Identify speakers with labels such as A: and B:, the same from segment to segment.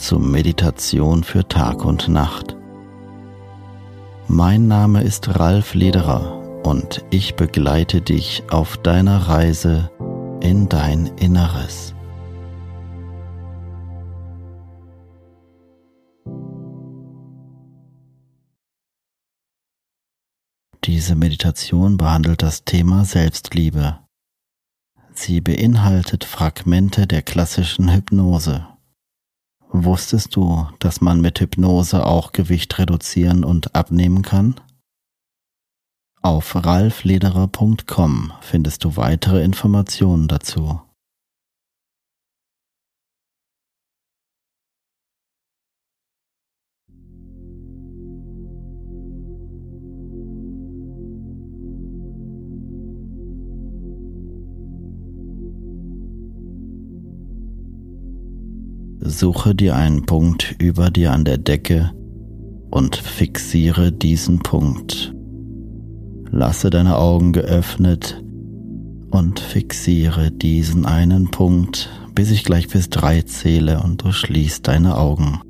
A: zur Meditation für Tag und Nacht. Mein Name ist Ralf Lederer und ich begleite dich auf deiner Reise in dein Inneres. Diese Meditation behandelt das Thema Selbstliebe. Sie beinhaltet Fragmente der klassischen Hypnose. Wusstest du, dass man mit Hypnose auch Gewicht reduzieren und abnehmen kann? Auf ralflederer.com findest du weitere Informationen dazu. Suche dir einen Punkt über dir an der Decke und fixiere diesen Punkt. Lasse deine Augen geöffnet und fixiere diesen einen Punkt, bis ich gleich bis drei zähle und du schließt deine Augen.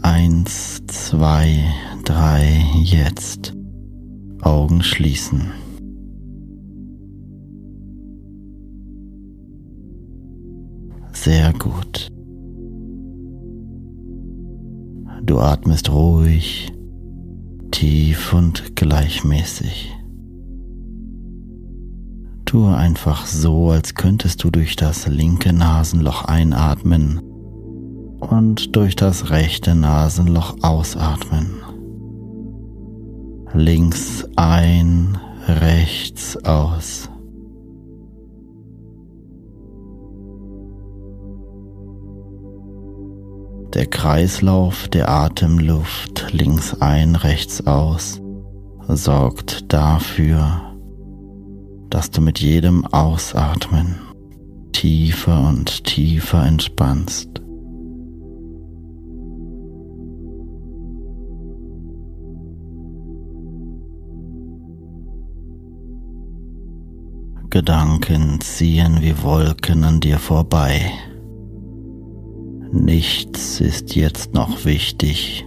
A: Eins, zwei, drei, jetzt. Augen schließen. Sehr gut. Du atmest ruhig, tief und gleichmäßig. Tue einfach so, als könntest du durch das linke Nasenloch einatmen und durch das rechte Nasenloch ausatmen. Links ein, rechts aus. Der Kreislauf der Atemluft links ein, rechts aus sorgt dafür, dass du mit jedem Ausatmen tiefer und tiefer entspannst. Gedanken ziehen wie Wolken an dir vorbei. Nichts ist jetzt noch wichtig.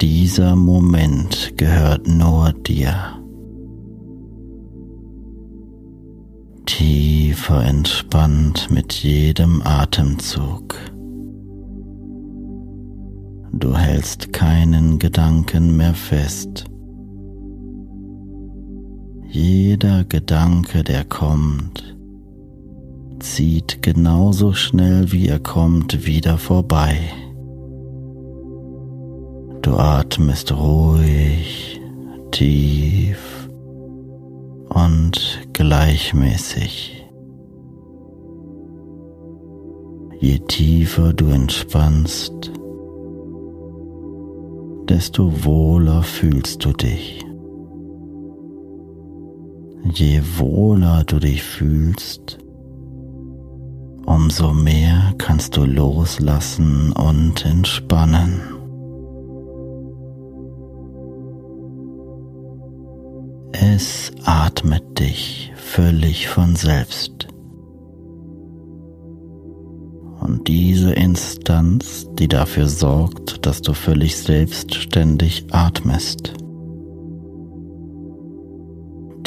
A: Dieser Moment gehört nur dir. tiefer entspannt mit jedem Atemzug. Du hältst keinen Gedanken mehr fest. Jeder Gedanke, der kommt, zieht genauso schnell wie er kommt wieder vorbei. Du atmest ruhig, tief und gleichmäßig. Je tiefer du entspannst, desto wohler fühlst du dich. Je wohler du dich fühlst, umso mehr kannst du loslassen und entspannen. Es atmet dich völlig von selbst. Und diese Instanz, die dafür sorgt, dass du völlig selbstständig atmest,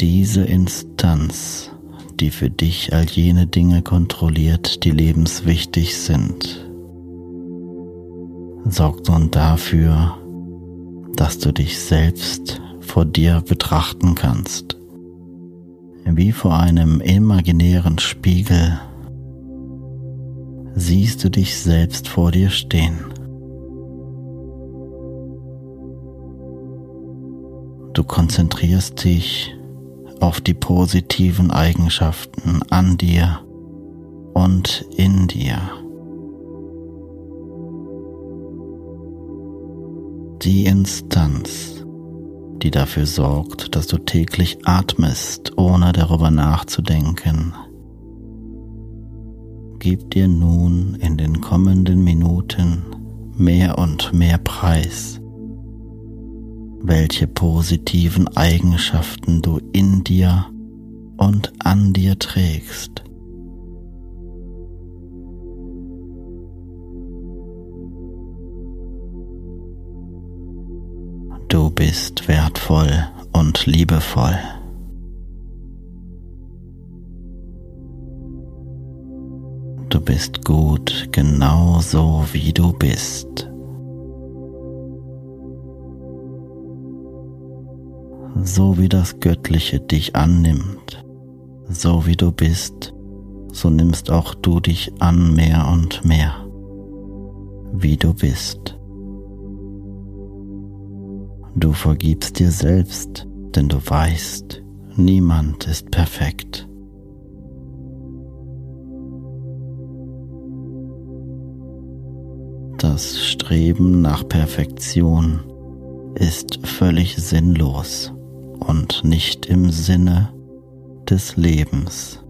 A: diese Instanz, die für dich all jene Dinge kontrolliert, die lebenswichtig sind, sorgt nun dafür, dass du dich selbst vor dir betrachten kannst, wie vor einem imaginären Spiegel siehst du dich selbst vor dir stehen. Du konzentrierst dich auf die positiven Eigenschaften an dir und in dir. Die Instanz, die dafür sorgt, dass du täglich atmest, ohne darüber nachzudenken, gibt dir nun in den kommenden Minuten mehr und mehr Preis welche positiven Eigenschaften du in dir und an dir trägst. Du bist wertvoll und liebevoll. Du bist gut genau so, wie du bist. So wie das Göttliche dich annimmt, so wie du bist, so nimmst auch du dich an mehr und mehr, wie du bist. Du vergibst dir selbst, denn du weißt, niemand ist perfekt. Das Streben nach Perfektion ist völlig sinnlos und nicht im Sinne des Lebens.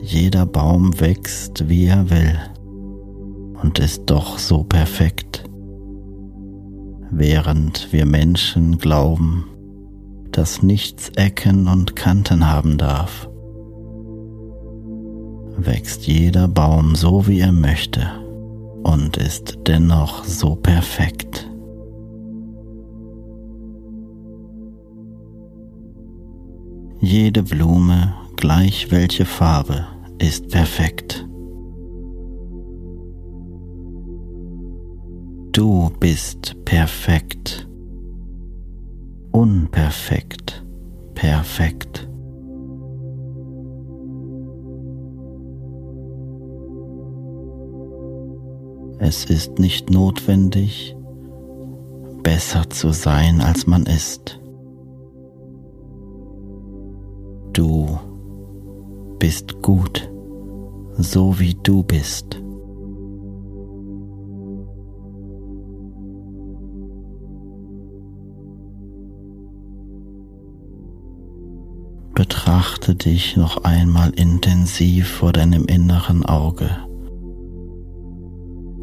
A: Jeder Baum wächst, wie er will und ist doch so perfekt, während wir Menschen glauben, dass nichts Ecken und Kanten haben darf, wächst jeder Baum so, wie er möchte und ist dennoch so perfekt. Jede Blume, gleich welche Farbe, ist perfekt. Du bist perfekt. Unperfekt. Perfekt. Es ist nicht notwendig, besser zu sein, als man ist. Bist gut, so wie du bist. Betrachte dich noch einmal intensiv vor deinem inneren Auge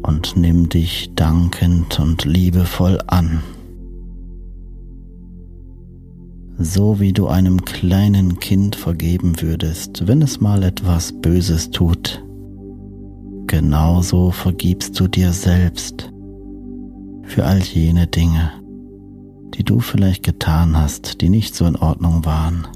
A: und nimm dich dankend und liebevoll an so wie du einem kleinen Kind vergeben würdest, wenn es mal etwas Böses tut. Genauso vergibst du dir selbst für all jene Dinge, die du vielleicht getan hast, die nicht so in Ordnung waren.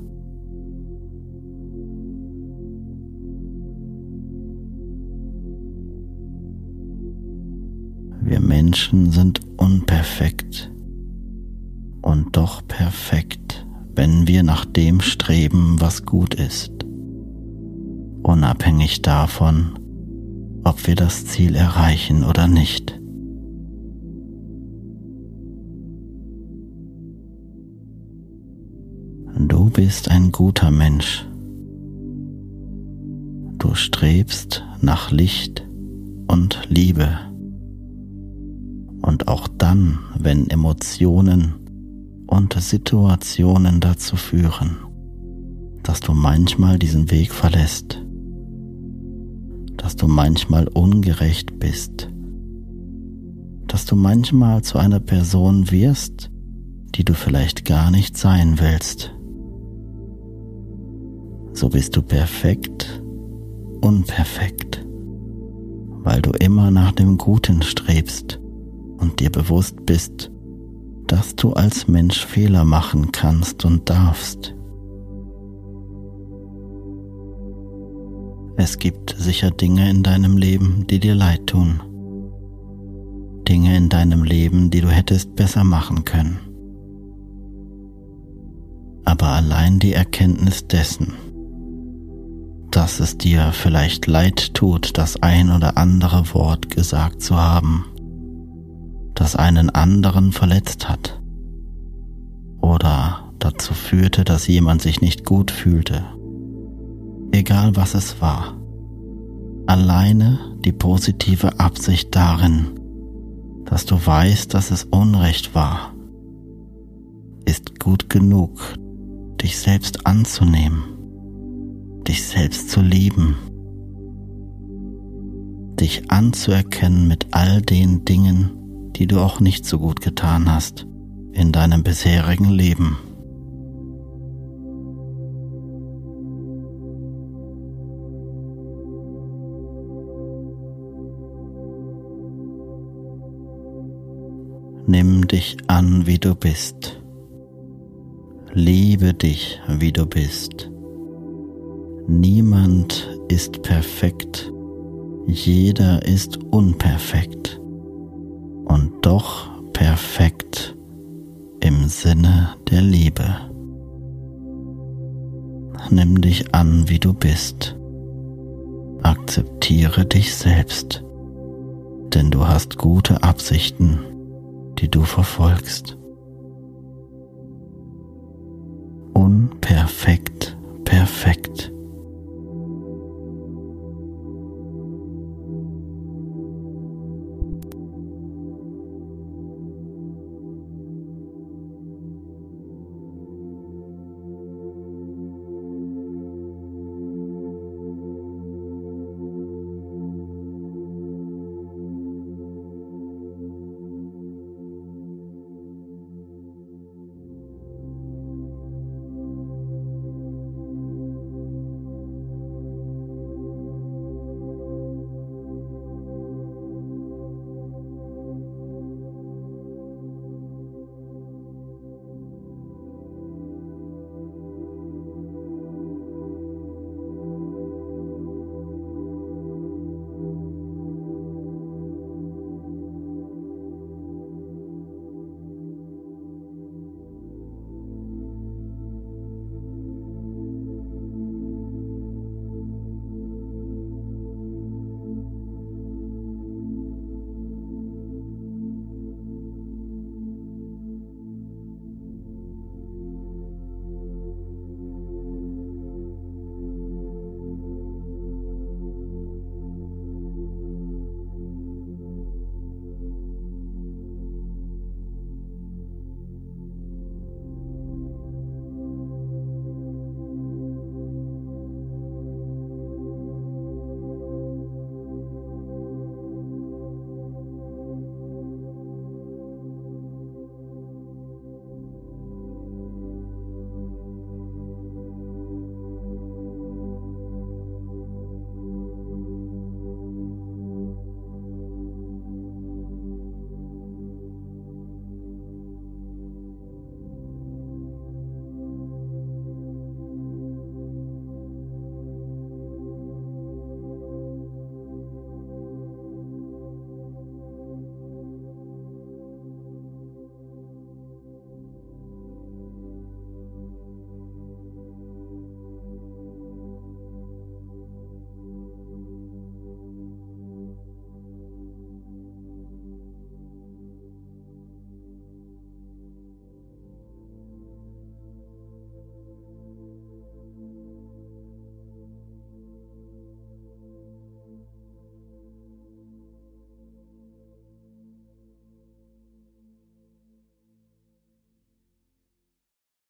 A: Wir Menschen sind unperfekt und doch perfekt, wenn wir nach dem streben, was gut ist, unabhängig davon, ob wir das Ziel erreichen oder nicht. Du bist ein guter Mensch. Du strebst nach Licht und Liebe und auch dann, wenn Emotionen und Situationen dazu führen, dass du manchmal diesen Weg verlässt, dass du manchmal ungerecht bist, dass du manchmal zu einer Person wirst, die du vielleicht gar nicht sein willst. So bist du perfekt, unperfekt, weil du immer nach dem Guten strebst und dir bewusst bist, dass du als Mensch Fehler machen kannst und darfst. Es gibt sicher Dinge in deinem Leben, die dir leid tun. Dinge in deinem Leben, die du hättest besser machen können. Aber allein die Erkenntnis dessen, dass es dir vielleicht leid tut, das ein oder andere Wort gesagt zu haben, das einen anderen verletzt hat oder dazu führte, dass jemand sich nicht gut fühlte. Egal was es war. Alleine die positive Absicht darin, dass du weißt, dass es Unrecht war, ist gut genug, dich selbst anzunehmen, dich selbst zu lieben, dich anzuerkennen mit all den Dingen, die du auch nicht so gut getan hast in deinem bisherigen Leben. Nimm dich an, wie du bist. Liebe dich, wie du bist. Niemand ist perfekt, jeder ist unperfekt und doch perfekt im Sinne der Liebe. Nimm dich an, wie du bist. Akzeptiere dich selbst, denn du hast gute Absichten, die du verfolgst. Unperfekt, perfekt.